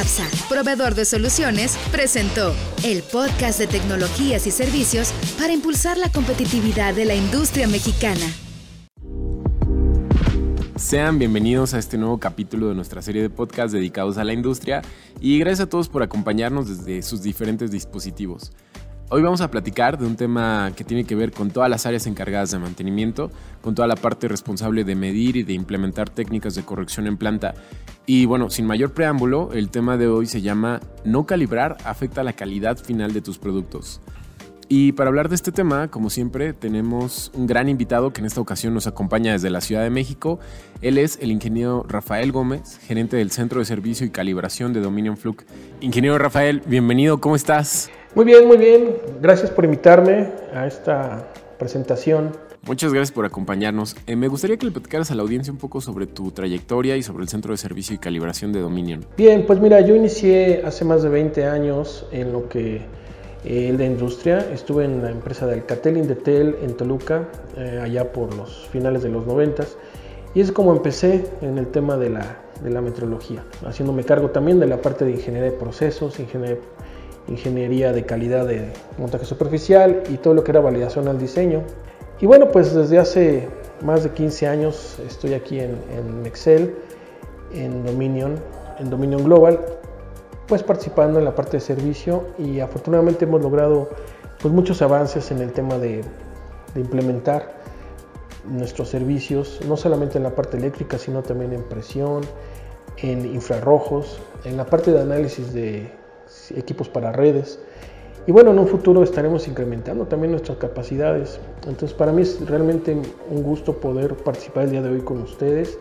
APSA, proveedor de soluciones, presentó el podcast de tecnologías y servicios para impulsar la competitividad de la industria mexicana. Sean bienvenidos a este nuevo capítulo de nuestra serie de podcasts dedicados a la industria y gracias a todos por acompañarnos desde sus diferentes dispositivos. Hoy vamos a platicar de un tema que tiene que ver con todas las áreas encargadas de mantenimiento, con toda la parte responsable de medir y de implementar técnicas de corrección en planta. Y bueno, sin mayor preámbulo, el tema de hoy se llama No calibrar afecta la calidad final de tus productos. Y para hablar de este tema, como siempre, tenemos un gran invitado que en esta ocasión nos acompaña desde la Ciudad de México. Él es el ingeniero Rafael Gómez, gerente del Centro de Servicio y Calibración de Dominion Fluke. Ingeniero Rafael, bienvenido, ¿cómo estás? Muy bien, muy bien. Gracias por invitarme a esta presentación. Muchas gracias por acompañarnos. Eh, me gustaría que le platicaras a la audiencia un poco sobre tu trayectoria y sobre el Centro de Servicio y Calibración de Dominion. Bien, pues mira, yo inicié hace más de 20 años en lo que el de industria. Estuve en la empresa de Alcatel Indetel en Toluca, eh, allá por los finales de los 90 y es como empecé en el tema de la, de la metrología, haciéndome cargo también de la parte de ingeniería de procesos, ingeniería ingeniería de calidad de montaje superficial y todo lo que era validación al diseño. Y bueno, pues desde hace más de 15 años estoy aquí en, Excel, en Dominion, en Dominion Global, pues participando en la parte de servicio y afortunadamente hemos logrado pues muchos avances en el tema de, de implementar nuestros servicios, no solamente en la parte eléctrica, sino también en presión, en infrarrojos, en la parte de análisis de equipos para redes. Y bueno, en un futuro estaremos incrementando también nuestras capacidades. Entonces para mí es realmente un gusto poder participar el día de hoy con ustedes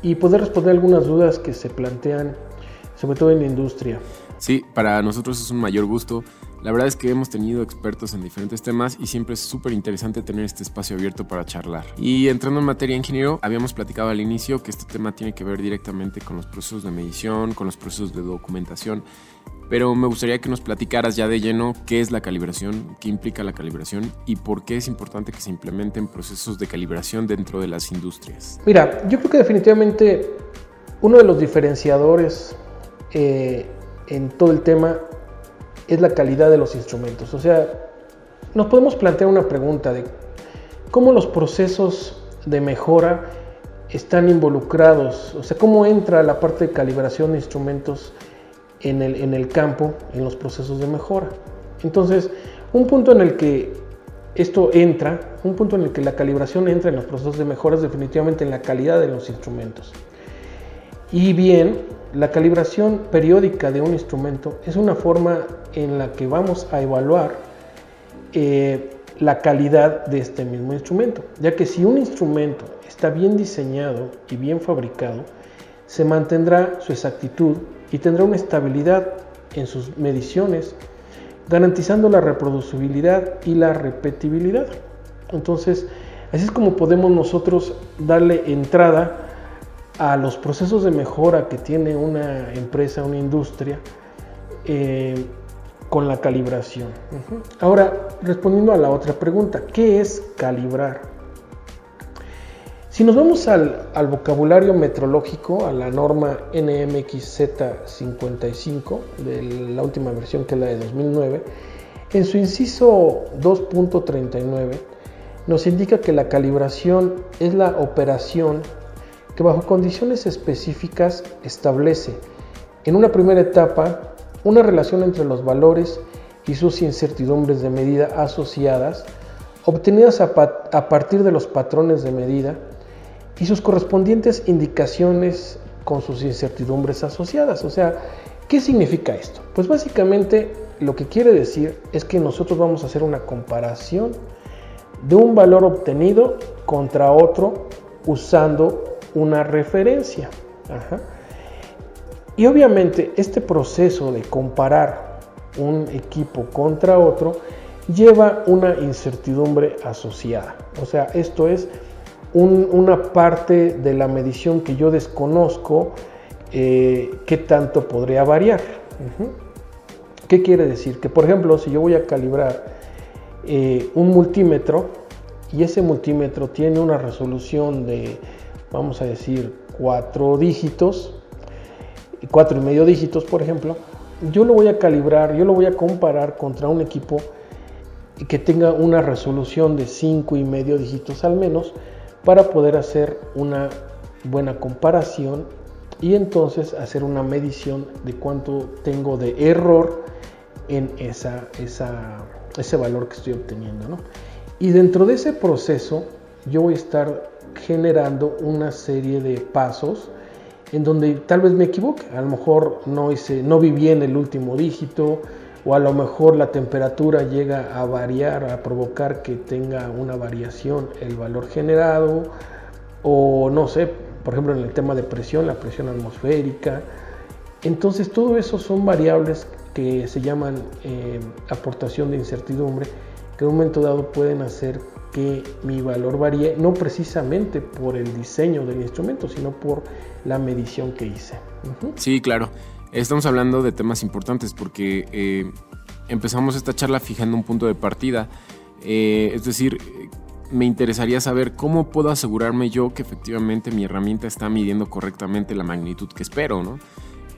y poder responder algunas dudas que se plantean, sobre todo en la industria. Sí, para nosotros es un mayor gusto. La verdad es que hemos tenido expertos en diferentes temas y siempre es súper interesante tener este espacio abierto para charlar. Y entrando en materia, ingeniero, habíamos platicado al inicio que este tema tiene que ver directamente con los procesos de medición, con los procesos de documentación pero me gustaría que nos platicaras ya de lleno qué es la calibración, qué implica la calibración y por qué es importante que se implementen procesos de calibración dentro de las industrias. Mira, yo creo que definitivamente uno de los diferenciadores eh, en todo el tema es la calidad de los instrumentos. O sea, nos podemos plantear una pregunta de cómo los procesos de mejora están involucrados, o sea, cómo entra la parte de calibración de instrumentos en el, en el campo, en los procesos de mejora. Entonces, un punto en el que esto entra, un punto en el que la calibración entra en los procesos de mejora es definitivamente en la calidad de los instrumentos. Y bien, la calibración periódica de un instrumento es una forma en la que vamos a evaluar eh, la calidad de este mismo instrumento, ya que si un instrumento está bien diseñado y bien fabricado, se mantendrá su exactitud y tendrá una estabilidad en sus mediciones, garantizando la reproducibilidad y la repetibilidad. Entonces, así es como podemos nosotros darle entrada a los procesos de mejora que tiene una empresa, una industria, eh, con la calibración. Ahora, respondiendo a la otra pregunta, ¿qué es calibrar? Si nos vamos al, vocabulario metrológico, a la norma NMXZ55 de la última versión que es la de 2009, en su inciso 2.39 nos indica que la calibración es la operación que bajo condiciones específicas establece en una primera etapa una relación entre los valores y sus incertidumbres de medida asociadas, obtenidas a, partir de los patrones de medida, y sus correspondientes indicaciones con sus incertidumbres asociadas. O sea, ¿qué significa esto? Pues básicamente lo que quiere decir es que nosotros vamos a hacer una comparación de un valor obtenido contra otro usando una referencia. Y obviamente este proceso de comparar un equipo contra otro lleva una incertidumbre asociada. O sea, esto es una parte de la medición que yo desconozco, eh, qué tanto podría variar. ¿Qué quiere decir? Que por ejemplo, si yo voy a calibrar eh, un multímetro y ese multímetro tiene una resolución de, vamos a decir, cuatro dígitos, cuatro y medio dígitos, por ejemplo, yo lo voy a calibrar, yo lo voy a comparar contra un equipo que tenga una resolución de cinco y medio dígitos al menos para poder hacer una buena comparación y entonces hacer una medición de cuánto tengo de error en esa, ese valor que estoy obteniendo. Y dentro de ese proceso yo voy a estar generando una serie de pasos en donde tal vez me equivoque. A lo mejor no, hice, no vi bien el último dígito o a lo mejor la temperatura llega a variar, a provocar que tenga una variación el valor generado o no sé, por ejemplo en el tema de presión, la presión atmosférica. Entonces todo eso son variables que se llaman eh, aportación de incertidumbre que en un momento dado pueden hacer que mi valor varíe, no precisamente por el diseño del instrumento, sino por la medición que hice. Sí, claro. Estamos hablando de temas importantes porque eh, empezamos esta charla fijando un punto de partida. Eh, es decir, me interesaría saber cómo puedo asegurarme yo que efectivamente mi herramienta está midiendo correctamente la magnitud que espero, ¿no?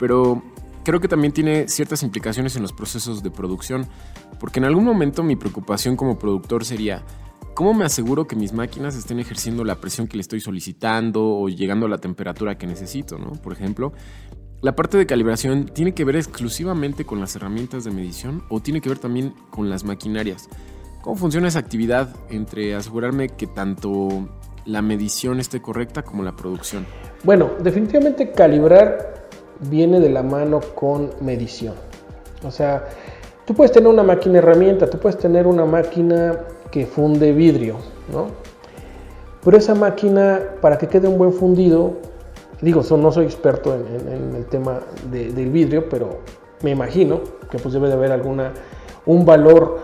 Pero creo que también tiene ciertas implicaciones en los procesos de producción, porque en algún momento mi preocupación como productor sería, ¿cómo me aseguro que mis máquinas estén ejerciendo la presión que le estoy solicitando o llegando a la temperatura que necesito? ¿no? Por ejemplo, la parte de calibración tiene que ver exclusivamente con las herramientas de medición o tiene que ver también con las maquinarias. ¿Cómo funciona esa actividad entre asegurarme que tanto la medición esté correcta como la producción? Bueno, definitivamente calibrar viene de la mano con medición. O sea, tú puedes tener una máquina herramienta, tú puedes tener una máquina que funde vidrio, ¿no? Pero esa máquina, para que quede un buen fundido, digo, no soy experto en, el tema del vidrio, pero me imagino que pues debe de haber alguna, un valor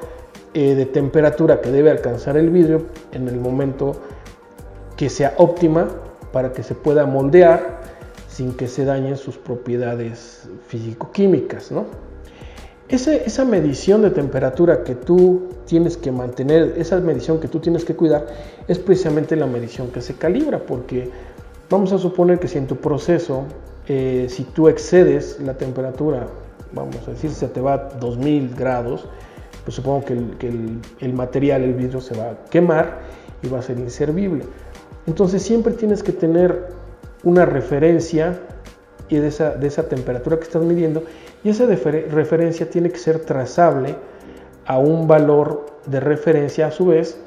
eh, de temperatura que debe alcanzar el vidrio en el momento que sea óptima para que se pueda moldear sin que se dañen sus propiedades físico-químicas. ¿no? Esa medición de temperatura que tú tienes que mantener, esa medición que tú tienes que cuidar, es precisamente la medición que se calibra, porque vamos a suponer que si en tu proceso, eh, si tú excedes la temperatura, vamos a decir, se te va a 2000 grados, pues supongo que el material, el vidrio, se va a quemar y va a ser inservible. Entonces siempre tienes que tener una referencia y de, esa, de esa temperatura que estás midiendo y esa referencia tiene que ser trazable a un valor de referencia a su vez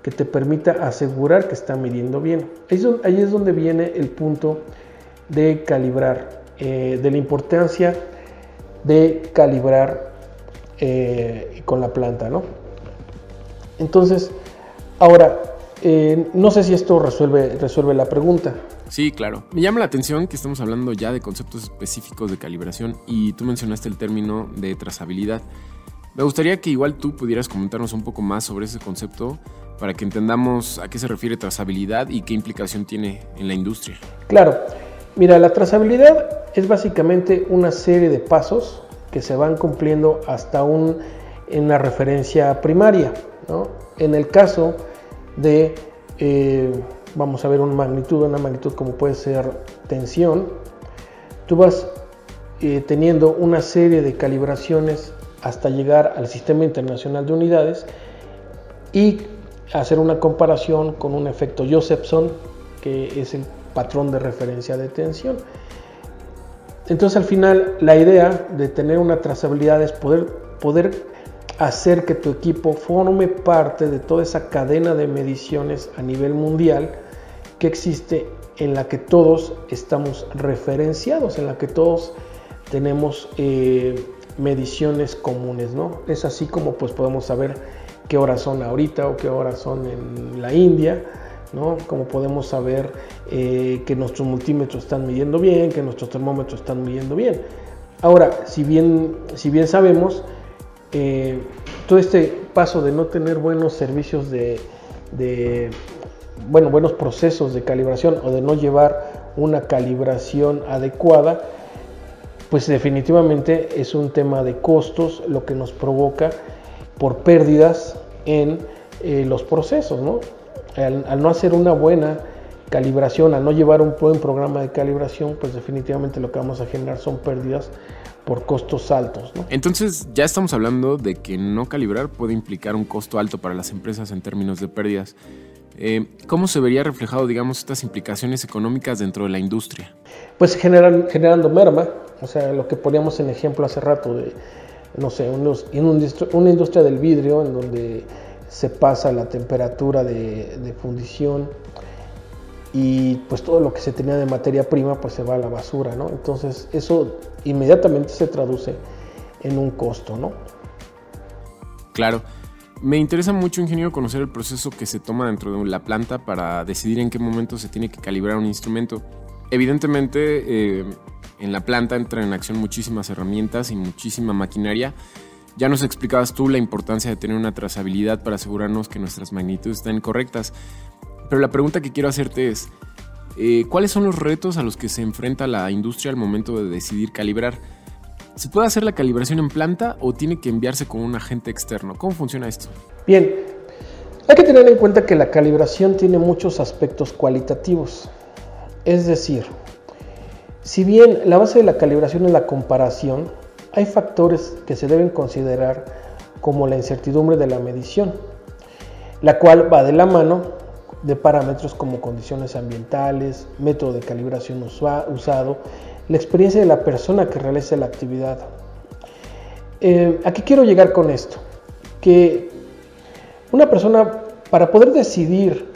que te permita asegurar que está midiendo bien. Ahí es donde viene el punto de calibrar, eh, de la importancia de calibrar eh, con la planta. ¿no? Entonces, ahora, eh, no sé si esto resuelve, resuelve la pregunta. Sí, claro. Me llama la atención que estamos hablando ya de conceptos específicos de calibración y tú mencionaste el término de trazabilidad. Me gustaría que igual tú pudieras comentarnos un poco más sobre ese concepto para que entendamos a qué se refiere trazabilidad y qué implicación tiene en la industria. Claro. Mira, la trazabilidad es básicamente una serie de pasos que se van cumpliendo hasta un, en una referencia primaria. En el caso de eh, vamos a ver una magnitud, una magnitud como puede ser tensión, tú vas eh, teniendo una serie de calibraciones hasta llegar al Sistema Internacional de Unidades y hacer una comparación con un efecto Josephson, que es el patrón de referencia de tensión. Entonces al final la idea de tener una trazabilidad es poder, poder hacer que tu equipo forme parte de toda esa cadena de mediciones a nivel mundial que existe en la que todos estamos referenciados, en la que todos tenemos eh, mediciones comunes, ¿no? Es así como pues podemos saber qué horas son ahorita o qué horas son en la India, ¿no? Como podemos saber eh, que nuestros multímetros están midiendo bien, que nuestros termómetros están midiendo bien. Ahora, si bien, si bien sabemos, eh, todo este paso de no tener buenos servicios de bueno, buenos procesos de calibración o de no llevar una calibración adecuada, pues definitivamente es un tema de costos lo que nos provoca por pérdidas en eh, los procesos, ¿no? Al, no hacer una buena calibración, al no llevar un buen programa de calibración, pues definitivamente lo que vamos a generar son pérdidas por costos altos. Entonces ya estamos hablando de que no calibrar puede implicar un costo alto para las empresas en términos de pérdidas. Eh, ¿Cómo se vería reflejado, digamos, estas implicaciones económicas dentro de la industria? Pues generan, generando merma, o sea, lo que poníamos en ejemplo hace rato de, no sé, unos, una industria del vidrio en donde se pasa la temperatura de, de, fundición y pues todo lo que se tenía de materia prima pues se va a la basura, ¿no? Entonces eso inmediatamente se traduce en un costo, ¿no? Claro. Me interesa mucho, ingeniero, conocer el proceso que se toma dentro de la planta para decidir en qué momento se tiene que calibrar un instrumento. Evidentemente, eh, en la planta entran en acción muchísimas herramientas y muchísima maquinaria. Ya nos explicabas tú la importancia de tener una trazabilidad para asegurarnos que nuestras magnitudes estén correctas. Pero la pregunta que quiero hacerte es, eh, ¿cuáles son los retos a los que se enfrenta la industria al momento de decidir calibrar? ¿Se puede hacer la calibración en planta o tiene que enviarse con un agente externo? ¿Cómo funciona esto? Bien, hay que tener en cuenta que la calibración tiene muchos aspectos cualitativos. Es decir, si bien la base de la calibración es la comparación, hay factores que se deben considerar como la incertidumbre de la medición, la cual va de la mano de parámetros como condiciones ambientales, método de calibración usado, la experiencia de la persona que realiza la actividad. Eh, ¿A qué quiero llegar con esto? Que una persona, para poder decidir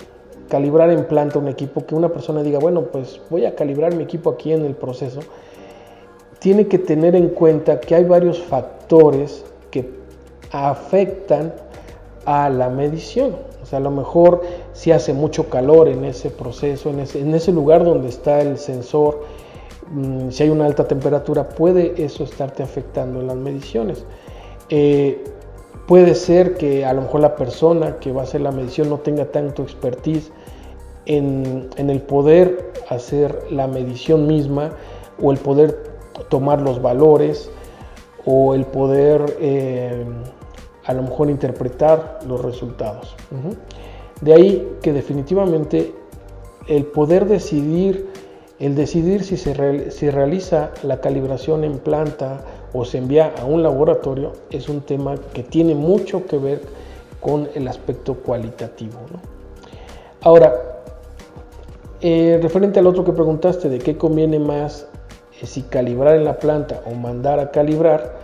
calibrar en planta un equipo, que una persona diga, bueno, pues voy a calibrar mi equipo aquí en el proceso, tiene que tener en cuenta que hay varios factores que afectan a la medición. O sea, a lo mejor si hace mucho calor en ese proceso, en ese, en ese lugar donde está el sensor, si hay una alta temperatura, puede eso estarte afectando en las mediciones. Eh, puede ser que a lo mejor la persona que va a hacer la medición no tenga tanto expertise en, el poder hacer la medición misma o el poder tomar los valores o el poder eh, a lo mejor interpretar los resultados. De ahí que definitivamente el poder decidir el decidir si se realiza la calibración en planta o se envía a un laboratorio es un tema que tiene mucho que ver con el aspecto cualitativo. Ahora, eh, referente al otro que preguntaste de qué conviene más eh, si calibrar en la planta o mandar a calibrar,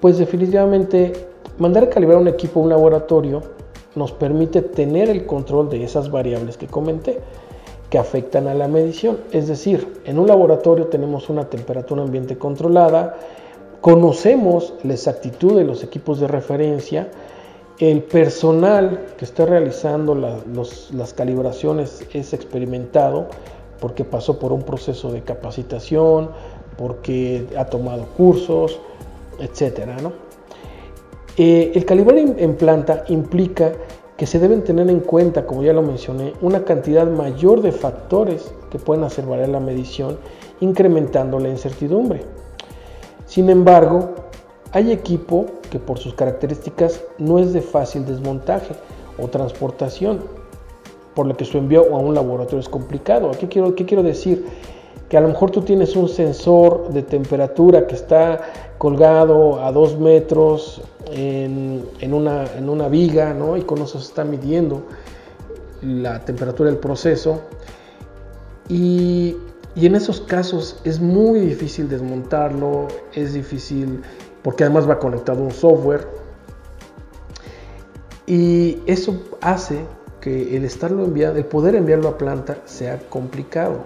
pues definitivamente mandar a calibrar un equipo a un laboratorio nos permite tener el control de esas variables que comenté que afectan a la medición. Es decir, en un laboratorio tenemos una temperatura ambiente controlada, conocemos la exactitud de los equipos de referencia, el personal que está realizando las calibraciones es experimentado porque pasó por un proceso de capacitación, porque ha tomado cursos, etc. Eh, el calibrar en planta implica que se deben tener en cuenta, como ya lo mencioné, una cantidad mayor de factores que pueden hacer valer la medición, incrementando la incertidumbre. Sin embargo, hay equipo que por sus características no es de fácil desmontaje o transportación, por lo que su envío a un laboratorio es complicado. ¿Qué quiero, qué quiero decir? Que a lo mejor tú tienes un sensor de temperatura que está colgado a dos metros en, una, en una viga, ¿no? y con eso se está midiendo la temperatura del proceso. Y, en esos casos es muy difícil desmontarlo, es difícil porque además va conectado un software. Y eso hace que el estarlo enviando, el poder enviarlo a planta sea complicado.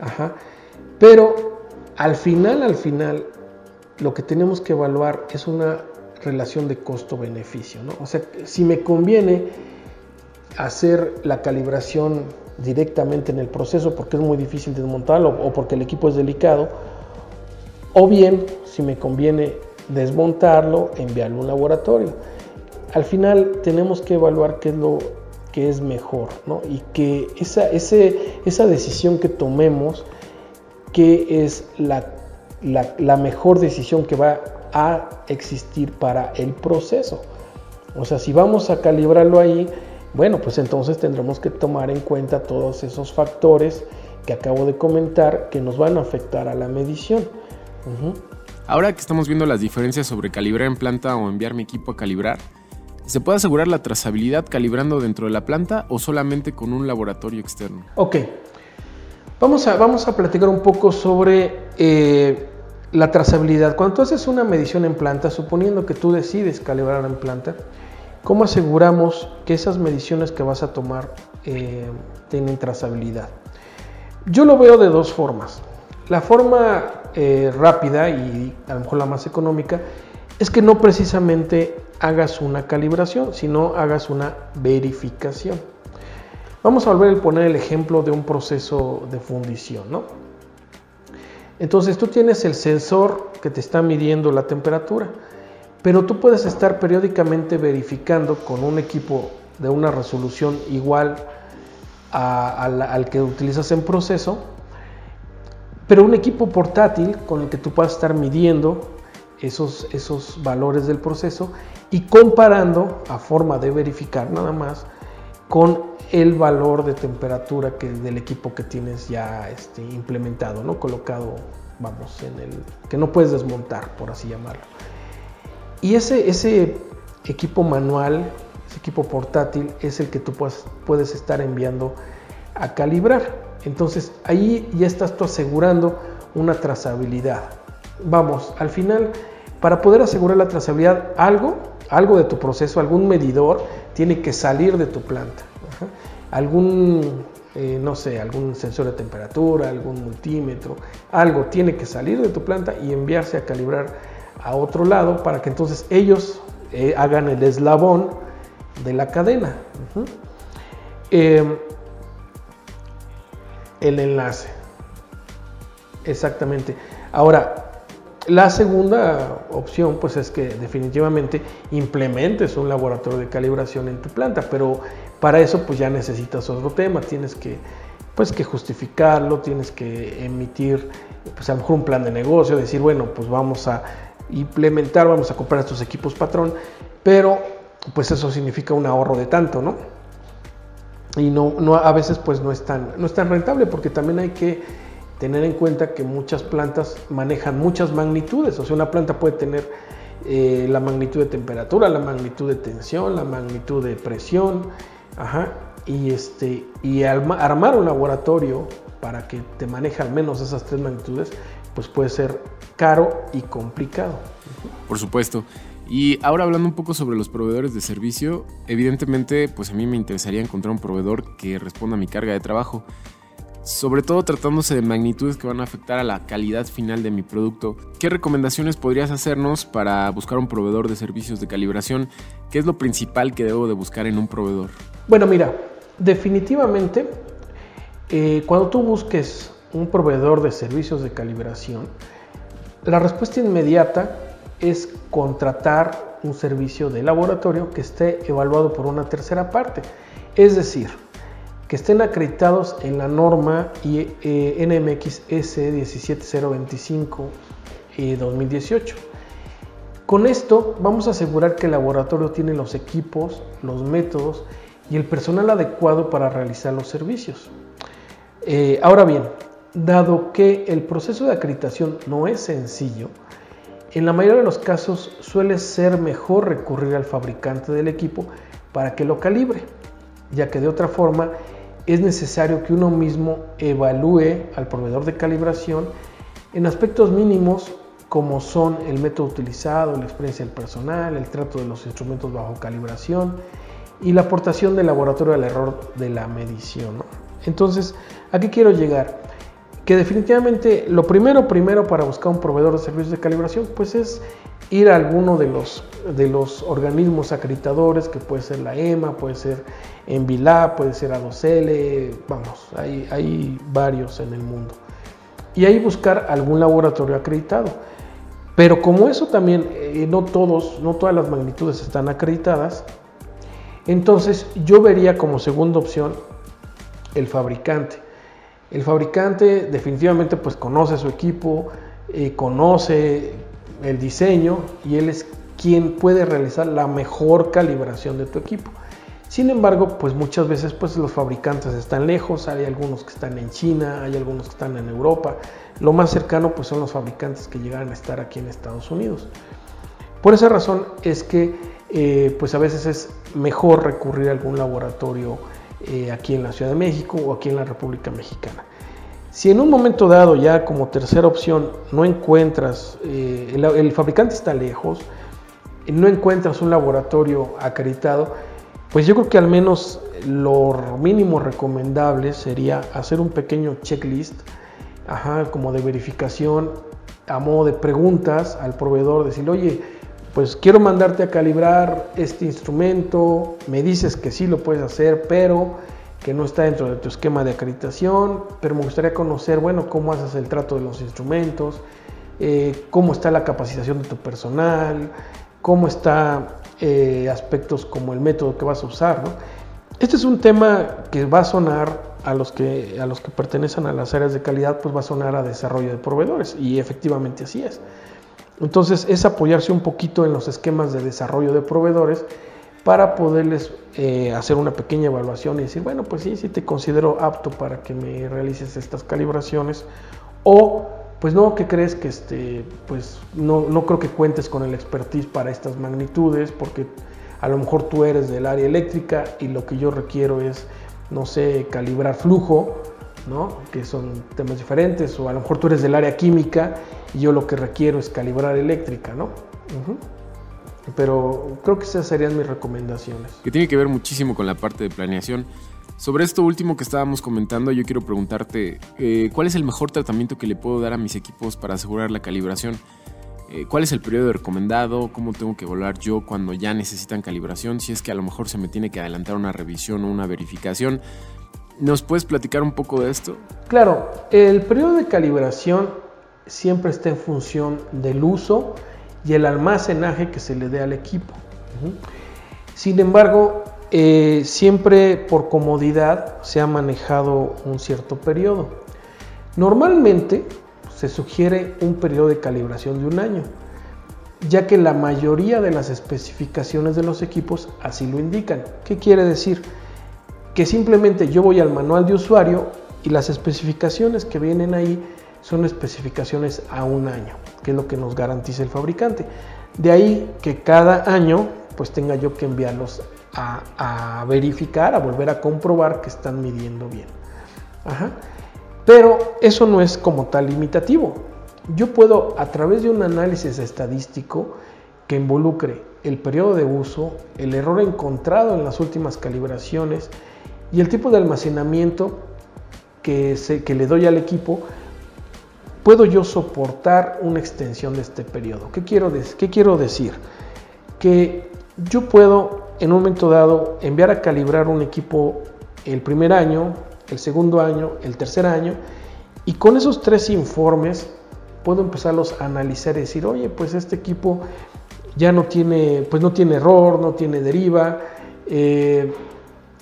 Ajá. Pero al final, al final, lo que tenemos que evaluar es una relación de costo-beneficio. ¿no? O sea, si me conviene hacer la calibración directamente en el proceso porque es muy difícil desmontarlo o porque el equipo es delicado, o bien si me conviene desmontarlo, enviarlo a un laboratorio. Al final tenemos que evaluar qué es lo que es mejor ¿no? y que esa, esa decisión que tomemos, que es la, la mejor decisión que va a existir para el proceso. O sea, si vamos a calibrarlo ahí, bueno, pues entonces tendremos que tomar en cuenta todos esos factores que acabo de comentar que nos van a afectar a la medición. Ahora que estamos viendo las diferencias sobre calibrar en planta o enviar mi equipo a calibrar, ¿se puede asegurar la trazabilidad calibrando dentro de la planta o solamente con un laboratorio externo? Ok, vamos a, vamos a platicar un poco sobre eh, la trazabilidad. Cuando tú haces una medición en planta, suponiendo que tú decides calibrar en planta, ¿cómo aseguramos que esas mediciones que vas a tomar eh, tienen trazabilidad? Yo lo veo de dos formas. La forma eh, rápida y a lo mejor la más económica es que no precisamente hagas una calibración, sino hagas una verificación. Vamos a volver a poner el ejemplo de un proceso de fundición, ¿no? Entonces tú tienes el sensor que te está midiendo la temperatura, pero tú puedes estar periódicamente verificando con un equipo de una resolución igual al que utilizas en proceso pero un equipo portátil con el que tú puedas estar midiendo esos, esos valores del proceso y comparando a forma de verificar nada más con el valor de temperatura que, del equipo que tienes ya este, implementado, ¿no? colocado, vamos, en el que no puedes desmontar, por así llamarlo. Y ese, ese equipo manual, ese equipo portátil, es el que tú puedes, puedes estar enviando a calibrar. Entonces ahí ya estás tú asegurando una trazabilidad. Vamos, al final, para poder asegurar la trazabilidad, algo, algo de tu proceso, algún medidor tiene que salir de tu planta. Algún, eh, no sé, algún sensor de temperatura, algún multímetro, algo tiene que salir de tu planta y enviarse a calibrar a otro lado para que entonces ellos eh, hagan el eslabón de la cadena el enlace. Exactamente. Ahora, la segunda opción pues es que definitivamente implementes un laboratorio de calibración en tu planta, pero para eso pues ya necesitas otro tema, tienes que pues que justificarlo, tienes que emitir pues a lo mejor un plan de negocio, decir, bueno, pues vamos a implementar, vamos a comprar estos equipos patrón, pero pues eso significa un ahorro de tanto, ¿no? y no, no, a veces pues no es, tan, no es tan rentable porque también hay que tener en cuenta que muchas plantas manejan muchas magnitudes, o sea, una planta puede tener eh, la magnitud de temperatura, la magnitud de tensión, la magnitud de presión, ajá, y, este, y armar un laboratorio para que te maneje al menos esas tres magnitudes, pues puede ser caro y complicado. Por supuesto. Y ahora hablando un poco sobre los proveedores de servicio, evidentemente pues a mí me interesaría encontrar un proveedor que responda a mi carga de trabajo, sobre todo tratándose de magnitudes que van a afectar a la calidad final de mi producto. ¿Qué recomendaciones podrías hacernos para buscar un proveedor de servicios de calibración? ¿Qué es lo principal que debo de buscar en un proveedor? Bueno, mira, definitivamente eh, cuando tú busques un proveedor de servicios de calibración, la respuesta inmediata es contratar un servicio de laboratorio que esté evaluado por una tercera parte. Es decir, que estén acreditados en la norma NMX S17025 2018. Con esto vamos a asegurar que el laboratorio tiene los equipos, los métodos y el personal adecuado para realizar los servicios. Eh, ahora bien, dado que el proceso de acreditación no es sencillo, en la mayoría de los casos suele ser mejor recurrir al fabricante del equipo para que lo calibre, ya que de otra forma es necesario que uno mismo evalúe al proveedor de calibración en aspectos mínimos como son el método utilizado, la experiencia del personal, el trato de los instrumentos bajo calibración y la aportación del laboratorio al error de la medición. Entonces, ¿a qué quiero llegar? Que definitivamente lo primero, primero para buscar un proveedor de servicios de calibración, pues es ir a alguno de los, de los organismos acreditadores, que puede ser la EMA, puede ser Envilab, puede ser A2L, vamos, hay, hay varios en el mundo. Y ahí buscar algún laboratorio acreditado. Pero como eso también, eh, no todos, no todas las magnitudes están acreditadas, entonces yo vería como segunda opción el fabricante. El fabricante definitivamente pues conoce su equipo, eh, conoce el diseño y él es quien puede realizar la mejor calibración de tu equipo. Sin embargo, pues muchas veces pues los fabricantes están lejos, hay algunos que están en China, hay algunos que están en Europa. Lo más cercano pues son los fabricantes que llegan a estar aquí en Estados Unidos. Por esa razón es que eh, pues a veces es mejor recurrir a algún laboratorio eh, aquí en la Ciudad de México o aquí en la República Mexicana. Si en un momento dado ya como tercera opción no encuentras, eh, el, fabricante está lejos, no encuentras un laboratorio acreditado, pues yo creo que al menos lo mínimo recomendable sería hacer un pequeño checklist, como de verificación, a modo de preguntas al proveedor, decir, oye, pues quiero mandarte a calibrar este instrumento, me dices que sí lo puedes hacer, pero que no está dentro de tu esquema de acreditación, pero me gustaría conocer, bueno, cómo haces el trato de los instrumentos, eh, cómo está la capacitación de tu personal, cómo está eh, aspectos como el método que vas a usar. Este es un tema que va a sonar a los que, a los que pertenecen a las áreas de calidad, pues va a sonar a desarrollo de proveedores y efectivamente así es. Entonces es apoyarse un poquito en los esquemas de desarrollo de proveedores para poderles eh, hacer una pequeña evaluación y decir, bueno, pues sí, sí te considero apto para que me realices estas calibraciones o pues no, ¿qué crees que este, pues no, no creo que cuentes con el expertise para estas magnitudes porque a lo mejor tú eres del área eléctrica y lo que yo requiero es, no sé, calibrar flujo que son temas diferentes, o a lo mejor tú eres del área química y yo lo que requiero es calibrar eléctrica, ¿no? Pero creo que esas serían mis recomendaciones. Que tiene que ver muchísimo con la parte de planeación. Sobre esto último que estábamos comentando, yo quiero preguntarte, eh, ¿cuál es el mejor tratamiento que le puedo dar a mis equipos para asegurar la calibración? Eh, ¿Cuál es el periodo recomendado? ¿Cómo tengo que evaluar yo cuando ya necesitan calibración? Si es que a lo mejor se me tiene que adelantar una revisión o una verificación. ¿Nos puedes platicar un poco de esto? Claro, el periodo de calibración siempre está en función del uso y el almacenaje que se le dé al equipo. Sin embargo, eh, siempre por comodidad se ha manejado un cierto periodo. Normalmente se sugiere un periodo de calibración de un año, ya que la mayoría de las especificaciones de los equipos así lo indican. ¿Qué quiere decir? Que simplemente yo voy al manual de usuario y las especificaciones que vienen ahí son especificaciones a un año, que es lo que nos garantiza el fabricante. De ahí que cada año pues tenga yo que enviarlos a, verificar, a volver a comprobar que están midiendo bien. Pero eso no es como tal limitativo. Yo puedo a través de un análisis estadístico que involucre el periodo de uso, el error encontrado en las últimas calibraciones, y el tipo de almacenamiento que, que le doy al equipo, puedo yo soportar una extensión de este periodo. ¿Qué quiero, ¿Qué quiero decir? Que yo puedo en un momento dado enviar a calibrar un equipo el primer año, el segundo año, el tercer año, y con esos tres informes puedo empezarlos a analizar y decir, oye, pues este equipo ya no tiene, pues no tiene error, no tiene deriva, eh,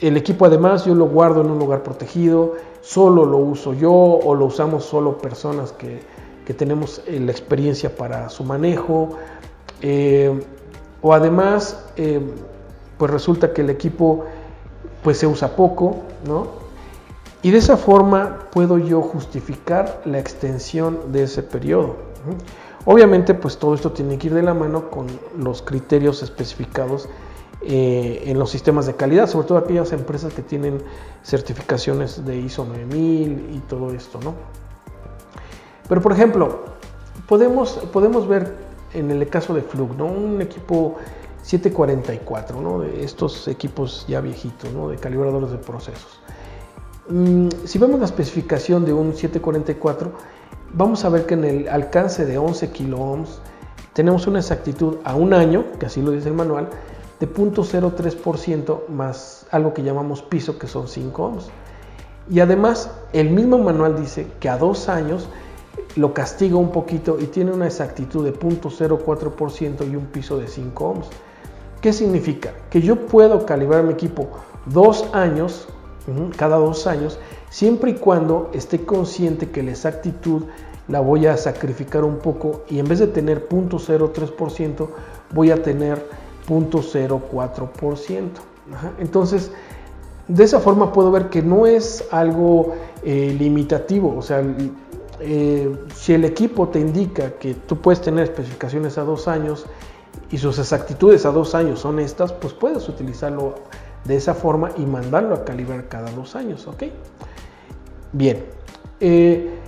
el equipo además yo lo guardo en un lugar protegido, solo lo uso yo o lo usamos solo personas que, tenemos eh, la experiencia para su manejo. Eh, o además, eh, pues resulta que el equipo pues se usa poco, ¿no? Y de esa forma puedo yo justificar la extensión de ese periodo. Obviamente, pues todo esto tiene que ir de la mano con los criterios especificados eh, en los sistemas de calidad, sobre todo aquellas empresas que tienen certificaciones de ISO 9000 y todo esto, ¿no? Pero por ejemplo, podemos, podemos ver en el caso de Flug, ¿no? Un equipo 744, ¿no? De estos equipos ya viejitos, ¿no? De calibradores de procesos. Mm, si vemos la especificación de un 744, vamos a ver que en el alcance de 11 kilo ohms tenemos una exactitud a un año, que así lo dice el manual, de 0.03% más algo que llamamos piso, que son 5 ohms. Y además, el mismo manual dice que a dos años lo castiga un poquito y tiene una exactitud de 0.04% y un piso de 5 ohms. ¿Qué significa? Que yo puedo calibrar mi equipo dos años, cada dos años, siempre y cuando esté consciente que la exactitud la voy a sacrificar un poco y en vez de tener 0.03% voy a tener 0.04%. Entonces, de esa forma puedo ver que no es algo eh, limitativo, o sea, eh, si el equipo te indica que tú puedes tener especificaciones a dos años y sus exactitudes a dos años son estas, pues puedes utilizarlo de esa forma y mandarlo a calibrar cada dos años, ¿ok? Bien, eh,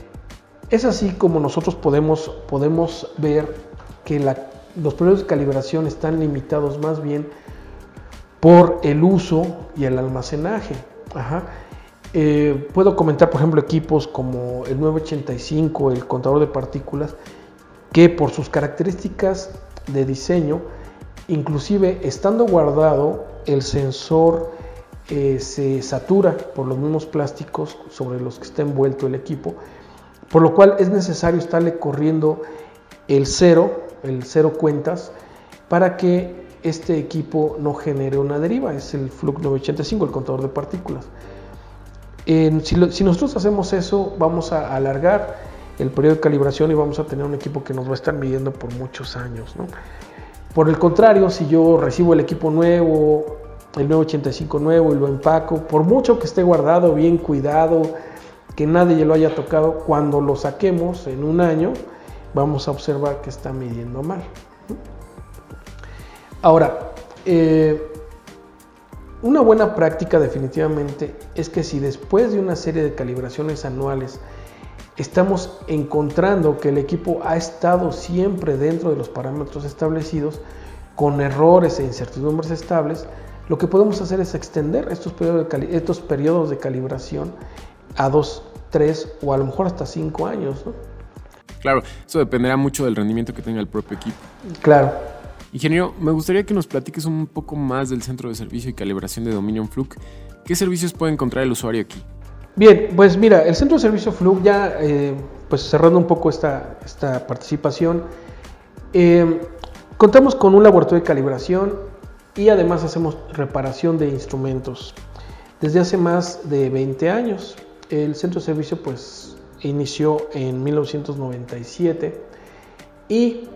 es así como nosotros podemos, podemos ver que los periodos de calibración están limitados más bien por el uso y el almacenaje. Eh, puedo comentar, por ejemplo, equipos como el 985, el contador de partículas, que por sus características de diseño, inclusive estando guardado, el sensor eh, se satura por los mismos plásticos sobre los que está envuelto el equipo, por lo cual es necesario estarle corriendo el cero, el cero cuentas, para que este equipo no genere una deriva, es el Flux 985, el contador de partículas. si, nosotros hacemos eso, vamos a alargar el periodo de calibración y vamos a tener un equipo que nos va a estar midiendo por muchos años. Por el contrario, si yo recibo el equipo nuevo, el 985 nuevo y lo empaco, por mucho que esté guardado, bien cuidado, que nadie lo haya tocado, cuando lo saquemos en un año, vamos a observar que está midiendo mal. Ahora, eh, una buena práctica definitivamente es que si después de una serie de calibraciones anuales estamos encontrando que el equipo ha estado siempre dentro de los parámetros establecidos, con errores e incertidumbres estables, lo que podemos hacer es extender estos periodos de, estos periodos de calibración a dos, tres o a lo mejor hasta cinco años. Claro, eso dependerá mucho del rendimiento que tenga el propio equipo. Claro. Ingeniero, me gustaría que nos platiques un poco más del centro de servicio y calibración de Dominion Fluke. ¿Qué servicios puede encontrar el usuario aquí? Bien, pues mira, el centro de servicio Fluke ya, eh, pues cerrando un poco esta, esta participación, eh, contamos con un laboratorio de calibración y además hacemos reparación de instrumentos. Desde hace más de 20 años, el centro de servicio pues inició en 1997 y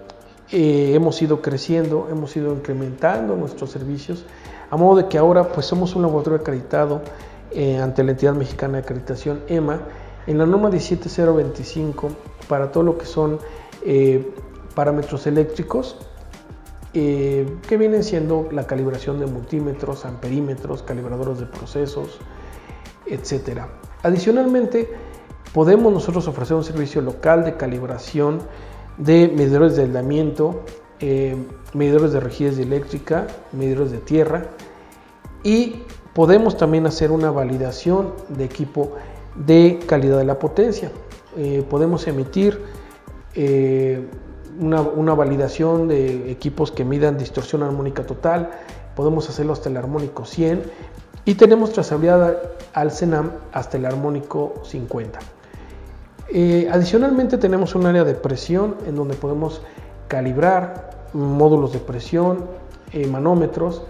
eh, hemos ido creciendo, hemos ido incrementando nuestros servicios, a modo de que ahora pues somos un laboratorio acreditado eh, ante la entidad mexicana de acreditación EMA en la norma 17025 para todo lo que son eh, parámetros eléctricos que vienen siendo la calibración de multímetros, amperímetros, calibradores de procesos, etc. Adicionalmente, podemos nosotros ofrecer un servicio local de calibración de medidores de aislamiento, eh, medidores de rigidez eléctrica, medidores de tierra y podemos también hacer una validación de equipo de calidad de la potencia. Eh, podemos emitir eh, una, una, validación de equipos que midan distorsión armónica total, podemos hacerlo hasta el armónico 100 y tenemos trazabilidad al CENAM hasta el armónico 50. Eh, adicionalmente tenemos un área de presión en donde podemos calibrar módulos de presión, eh, manómetros,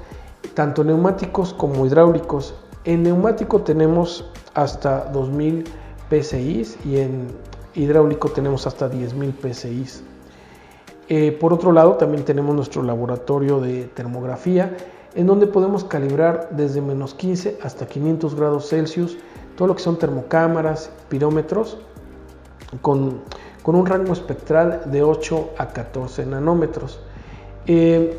tanto neumáticos como hidráulicos. En neumático tenemos hasta 2000 PSI y en hidráulico tenemos hasta 10.000 PSI. Eh, por otro lado, también tenemos nuestro laboratorio de termografía, en donde podemos calibrar desde menos 15 hasta 500 grados Celsius, todo lo que son termocámaras, pirómetros con, un rango espectral de 8 a 14 nanómetros. Eh,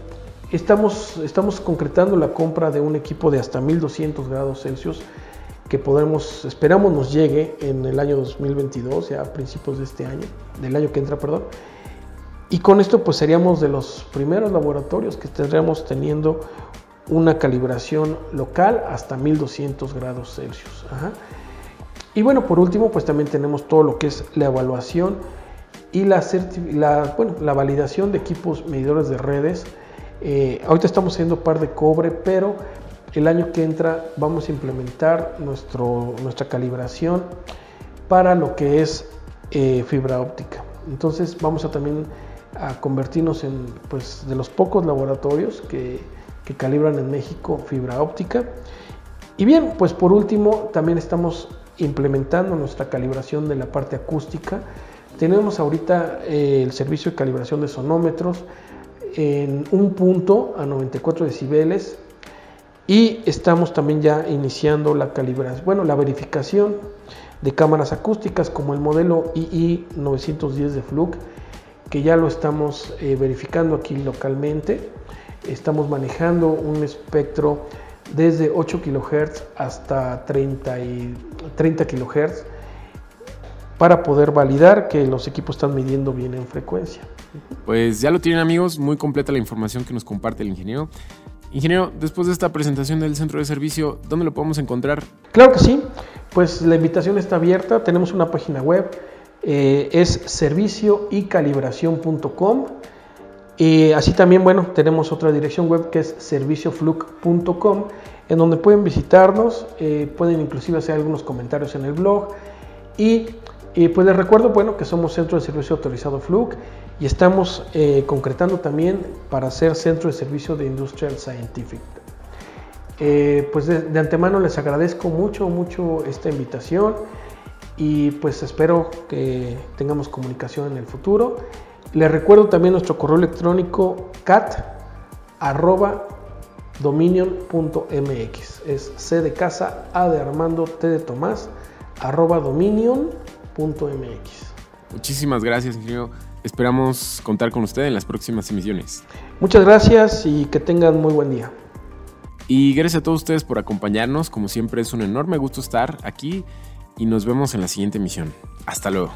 estamos, estamos concretando la compra de un equipo de hasta 1200 grados Celsius que podremos, esperamos nos llegue en el año 2022, ya a principios de este año, del año que entra, perdón. Y con esto pues seríamos de los primeros laboratorios que tendríamos teniendo una calibración local hasta 1200 grados Celsius. Y bueno, por último, pues también tenemos todo lo que es la evaluación y la, bueno, la validación de equipos medidores de redes. Eh, ahorita estamos haciendo par de cobre, pero el año que entra vamos a implementar nuestro, nuestra calibración para lo que es eh, fibra óptica. Entonces vamos a también a convertirnos en pues, de los pocos laboratorios que, que calibran en México fibra óptica. Y bien, pues por último también estamos implementando nuestra calibración de la parte acústica. Tenemos ahorita eh, el servicio de calibración de sonómetros en un punto a 94 decibeles Y estamos también ya iniciando la calibración, bueno, la verificación de cámaras acústicas como el modelo II910 de Fluke, que ya lo estamos eh, verificando aquí localmente. Estamos manejando un espectro desde 8 kHz hasta 30, y 30 kHz para poder validar que los equipos están midiendo bien en frecuencia. Pues ya lo tienen amigos, muy completa la información que nos comparte el ingeniero. Ingeniero, después de esta presentación del centro de servicio, ¿dónde lo podemos encontrar? Claro que sí, pues la invitación está abierta, tenemos una página web, eh, es servicio y así también, bueno, tenemos otra dirección web que es serviciofluc.com, en donde pueden visitarnos, eh, pueden inclusive hacer algunos comentarios en el blog. Y, pues les recuerdo, bueno, que somos Centro de Servicio Autorizado Fluc y estamos eh, concretando también para ser Centro de Servicio de Industrial Scientific. Eh, pues de, antemano les agradezco mucho, mucho esta invitación y pues espero que tengamos comunicación en el futuro. Les recuerdo también nuestro correo electrónico cat dominion.mx. Es C de casa, A de Armando, T de Tomás, arroba dominion.mx. Muchísimas gracias, ingeniero. Esperamos contar con usted en las próximas emisiones. Muchas gracias y que tengan muy buen día. Y gracias a todos ustedes por acompañarnos. Como siempre es un enorme gusto estar aquí y nos vemos en la siguiente emisión. Hasta luego.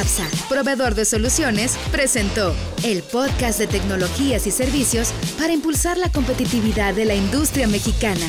APSA, proveedor de soluciones, presentó el podcast de tecnologías y servicios para impulsar la competitividad de la industria mexicana.